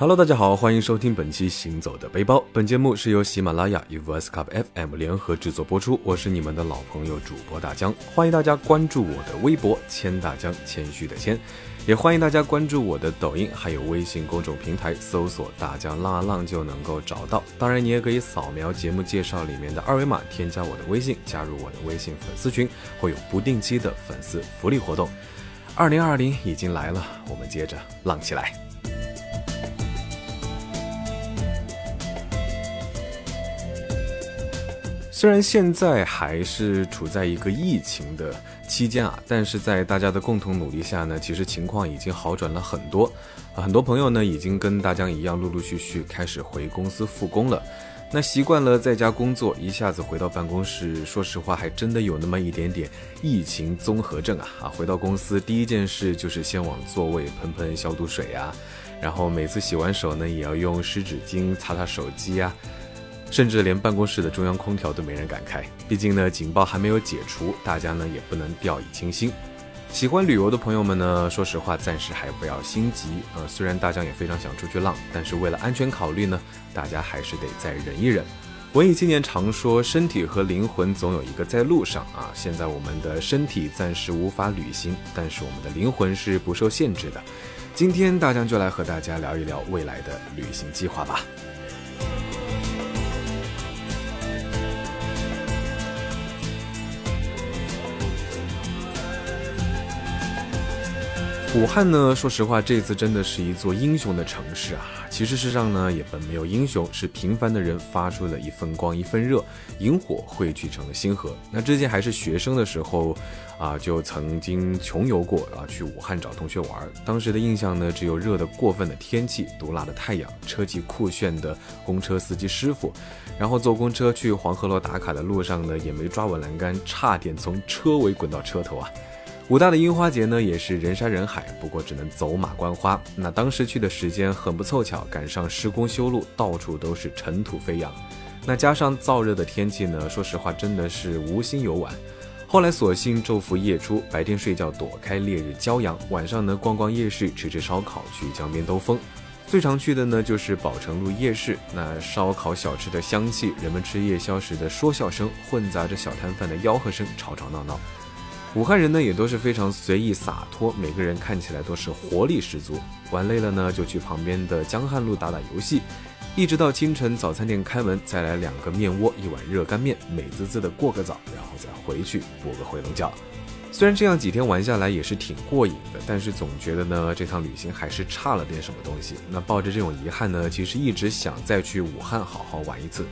Hello，大家好，欢迎收听本期《行走的背包》。本节目是由喜马拉雅与 Voice Cup FM 联合制作播出。我是你们的老朋友主播大江，欢迎大家关注我的微博“谦大江”，谦虚的谦，也欢迎大家关注我的抖音，还有微信公众平台，搜索“大江浪浪”就能够找到。当然，你也可以扫描节目介绍里面的二维码，添加我的微信，加入我的微信粉丝群，会有不定期的粉丝福利活动。二零二零已经来了，我们接着浪起来。虽然现在还是处在一个疫情的期间啊，但是在大家的共同努力下呢，其实情况已经好转了很多。啊很多朋友呢，已经跟大江一样，陆陆续续开始回公司复工了。那习惯了在家工作，一下子回到办公室，说实话，还真的有那么一点点疫情综合症啊！啊，回到公司第一件事就是先往座位喷喷消毒水啊，然后每次洗完手呢，也要用湿纸巾擦擦手机啊。甚至连办公室的中央空调都没人敢开，毕竟呢，警报还没有解除，大家呢也不能掉以轻心。喜欢旅游的朋友们呢，说实话，暂时还不要心急。呃，虽然大家也非常想出去浪，但是为了安全考虑呢，大家还是得再忍一忍。文艺青年常说，身体和灵魂总有一个在路上啊。现在我们的身体暂时无法旅行，但是我们的灵魂是不受限制的。今天大江就来和大家聊一聊未来的旅行计划吧。武汉呢，说实话，这次真的是一座英雄的城市啊。其实世上呢，也本没有英雄，是平凡的人发出了一份光，一份热，萤火汇聚成了星河。那之前还是学生的时候，啊，就曾经穷游过啊，去武汉找同学玩。当时的印象呢，只有热得过分的天气，毒辣的太阳，车技酷炫的公车司机师傅，然后坐公车去黄鹤楼打卡的路上呢，也没抓稳栏杆，差点从车尾滚到车头啊。武大的樱花节呢，也是人山人海，不过只能走马观花。那当时去的时间很不凑巧，赶上施工修路，到处都是尘土飞扬。那加上燥热的天气呢，说实话真的是无心游玩。后来索性昼伏夜出，白天睡觉躲开烈日骄阳，晚上呢逛逛夜市，吃吃烧烤，去江边兜风。最常去的呢就是宝成路夜市，那烧烤小吃的香气，人们吃夜宵时的说笑声，混杂着小摊贩的吆喝声，吵吵闹闹。武汉人呢也都是非常随意洒脱，每个人看起来都是活力十足。玩累了呢，就去旁边的江汉路打打游戏，一直到清晨早餐店开门，再来两个面窝，一碗热干面，美滋滋的过个早，然后再回去补个回笼觉。虽然这样几天玩下来也是挺过瘾的，但是总觉得呢这趟旅行还是差了点什么东西。那抱着这种遗憾呢，其实一直想再去武汉好好玩一次。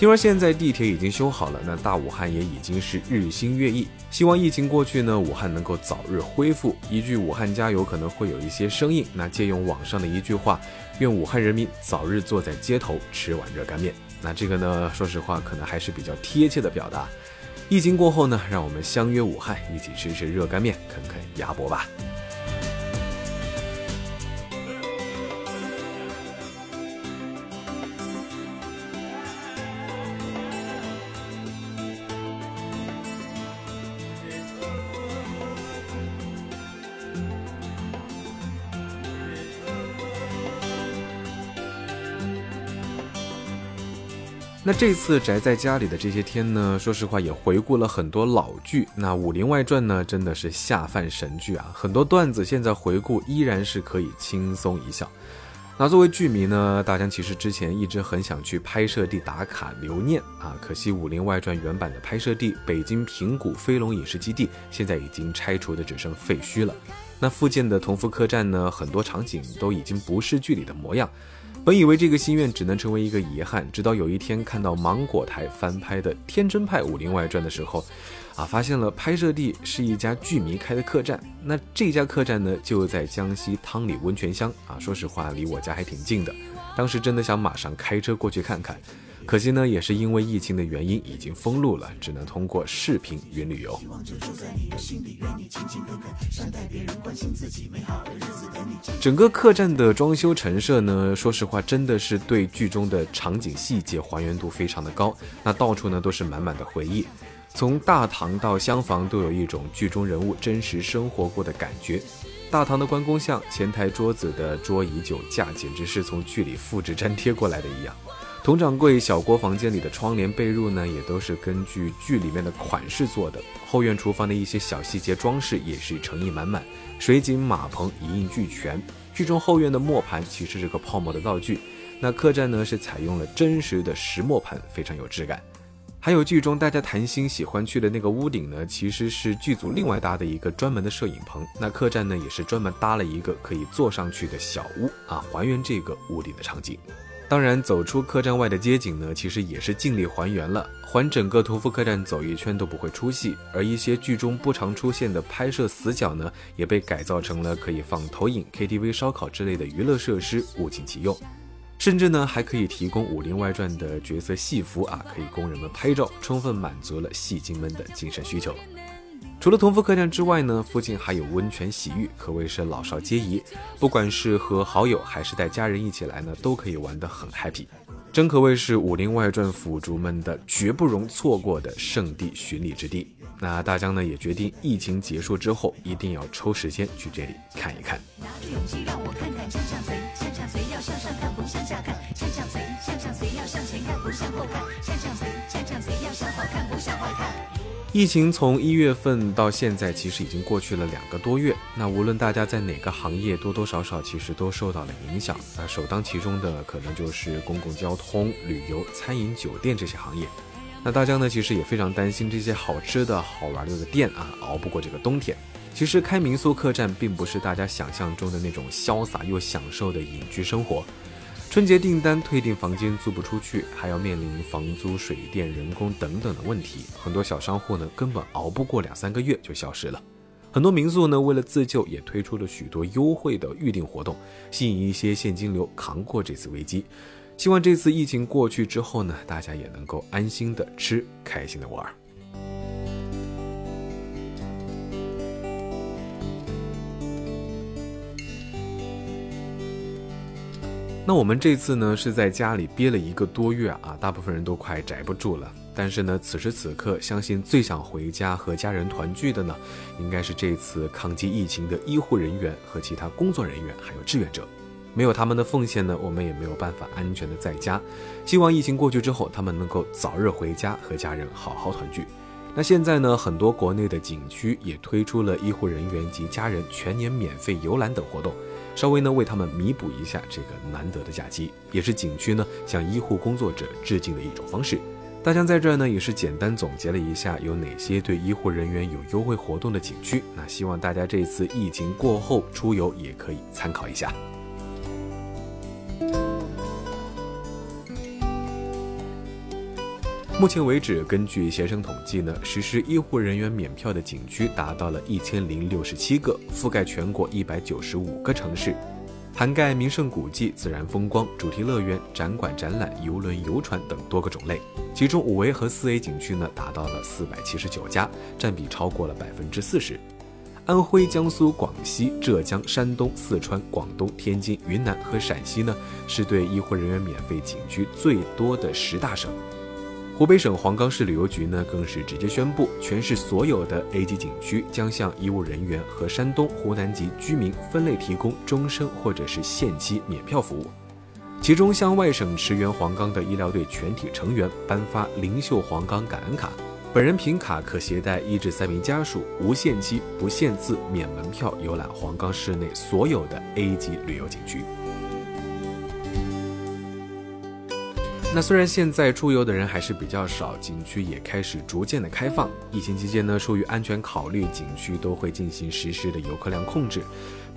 听说现在地铁已经修好了，那大武汉也已经是日新月异。希望疫情过去呢，武汉能够早日恢复。一句“武汉加油”可能会有一些生硬，那借用网上的一句话：“愿武汉人民早日坐在街头吃碗热干面。”那这个呢，说实话可能还是比较贴切的表达。疫情过后呢，让我们相约武汉，一起吃吃热干面，啃啃鸭脖吧。那这次宅在家里的这些天呢，说实话也回顾了很多老剧。那《武林外传》呢，真的是下饭神剧啊！很多段子现在回顾依然是可以轻松一笑。那作为剧迷呢，大江其实之前一直很想去拍摄地打卡留念啊，可惜《武林外传》原版的拍摄地北京平谷飞龙影视基地现在已经拆除的只剩废墟了。那附近的同福客栈呢，很多场景都已经不是剧里的模样。本以为这个心愿只能成为一个遗憾，直到有一天看到芒果台翻拍的《天真派武林外传》的时候，啊，发现了拍摄地是一家剧迷开的客栈。那这家客栈呢，就在江西汤里温泉乡啊，说实话离我家还挺近的。当时真的想马上开车过去看看。可惜呢，也是因为疫情的原因，已经封路了，只能通过视频云旅游。希望整个客栈的装修陈设呢，说实话，真的是对剧中的场景细节还原度非常的高。那到处呢都是满满的回忆，从大堂到厢房都有一种剧中人物真实生活过的感觉。大堂的关公像、前台桌子的桌椅酒架，简直是从剧里复制粘贴过来的一样。佟掌柜小郭房间里的窗帘被褥呢，也都是根据剧里面的款式做的。后院厨房的一些小细节装饰也是诚意满满，水井、马棚一应俱全。剧中后院的磨盘其实是个泡沫的道具，那客栈呢是采用了真实的石磨盘，非常有质感。还有剧中大家谈心喜欢去的那个屋顶呢，其实是剧组另外搭的一个专门的摄影棚。那客栈呢也是专门搭了一个可以坐上去的小屋啊，还原这个屋顶的场景。当然，走出客栈外的街景呢，其实也是尽力还原了，环整个屠夫客栈走一圈都不会出戏。而一些剧中不常出现的拍摄死角呢，也被改造成了可以放投影、KTV、烧烤之类的娱乐设施，物尽其用。甚至呢，还可以提供《武林外传》的角色戏服啊，可以供人们拍照，充分满足了戏精们的精神需求。除了同福客栈之外呢，附近还有温泉洗浴，可谓是老少皆宜。不管是和好友还是带家人一起来呢，都可以玩得很 happy。真可谓是《武林外传》腐竹们的绝不容错过的圣地巡礼之地。那大江呢，也决定疫情结束之后，一定要抽时间去这里看一看。拿着勇气让我看看向向随，向向随要向上疫情从一月份到现在，其实已经过去了两个多月。那无论大家在哪个行业，多多少少其实都受到了影响。那首当其冲的，可能就是公共交通、旅游、餐饮、酒店这些行业。那大家呢，其实也非常担心这些好吃的好玩的店啊，熬不过这个冬天。其实开民宿客栈并不是大家想象中的那种潇洒又享受的隐居生活。春节订单退订房间租不出去，还要面临房租、水电、人工等等的问题，很多小商户呢根本熬不过两三个月就消失了。很多民宿呢为了自救，也推出了许多优惠的预订活动，吸引一些现金流扛过这次危机。希望这次疫情过去之后呢，大家也能够安心的吃，开心的玩。那我们这次呢是在家里憋了一个多月啊，大部分人都快宅不住了。但是呢，此时此刻，相信最想回家和家人团聚的呢，应该是这次抗击疫情的医护人员和其他工作人员，还有志愿者。没有他们的奉献呢，我们也没有办法安全的在家。希望疫情过去之后，他们能够早日回家和家人好好团聚。那现在呢，很多国内的景区也推出了医护人员及家人全年免费游览等活动，稍微呢为他们弥补一下这个难得的假期，也是景区呢向医护工作者致敬的一种方式。大江在这儿呢也是简单总结了一下有哪些对医护人员有优惠活动的景区。那希望大家这次疫情过后出游也可以参考一下。目前为止，根据携程统计呢，实施医护人员免票的景区达到了一千零六十七个，覆盖全国一百九十五个城市，涵盖名胜古迹、自然风光、主题乐园、展馆展览、游轮、游船等多个种类。其中五 A 和四 A 景区呢，达到了四百七十九家，占比超过了百分之四十。安徽、江苏、广西、浙江、山东、四川、广东、天津、云南和陕西呢，是对医护人员免费景区最多的十大省。湖北省黄冈市旅游局呢，更是直接宣布，全市所有的 A 级景区将向医务人员和山东、湖南籍居民分类提供终身或者是限期免票服务。其中，向外省驰援黄冈的医疗队全体成员颁发灵秀黄冈感恩卡，本人凭卡可携带一至三名家属，无限期、不限次、免门票游览黄冈市内所有的 A 级旅游景区。那虽然现在出游的人还是比较少，景区也开始逐渐的开放。疫情期间呢，出于安全考虑，景区都会进行实时的游客量控制。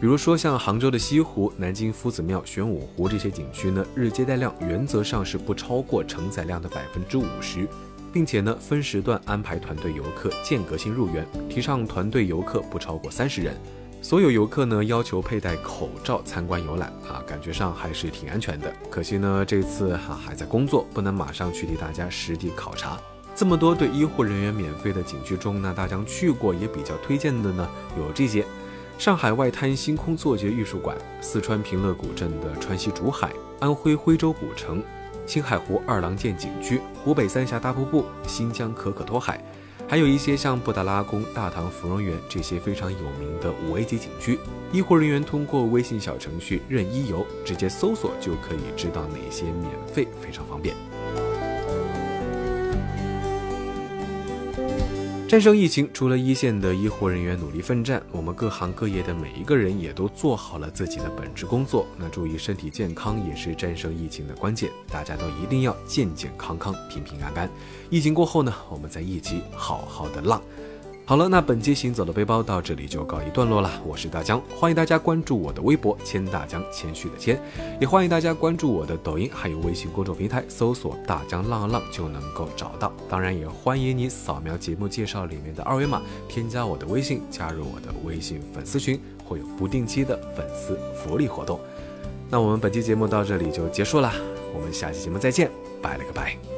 比如说像杭州的西湖、南京夫子庙、玄武湖这些景区呢，日接待量原则上是不超过承载量的百分之五十，并且呢分时段安排团队游客间隔性入园，提倡团队游客不超过三十人。所有游客呢要求佩戴口罩参观游览啊，感觉上还是挺安全的。可惜呢这次哈还在工作，不能马上去替大家实地考察。这么多对医护人员免费的景区中呢，大家去过也比较推荐的呢有这些：上海外滩星空坐觉艺术馆、四川平乐古镇的川西竹海、安徽徽州古城、青海湖二郎剑景区、湖北三峡大瀑布、新疆可可托海。还有一些像布达拉宫、大唐芙蓉园这些非常有名的五 A 级景区，医护人员通过微信小程序“任医游”直接搜索就可以知道哪些免费，非常方便。战胜疫情，除了一线的医护人员努力奋战，我们各行各业的每一个人也都做好了自己的本职工作。那注意身体健康也是战胜疫情的关键，大家都一定要健健康康、平平安安。疫情过后呢，我们再一起好好的浪。好了，那本期行走的背包到这里就告一段落了。我是大江，欢迎大家关注我的微博“谦大江”，谦虚的谦，也欢迎大家关注我的抖音，还有微信公众平台，搜索“大江浪浪”就能够找到。当然，也欢迎你扫描节目介绍里面的二维码，添加我的微信，加入我的微信粉丝群，会有不定期的粉丝福利活动。那我们本期节目到这里就结束了，我们下期节目再见，拜了个拜。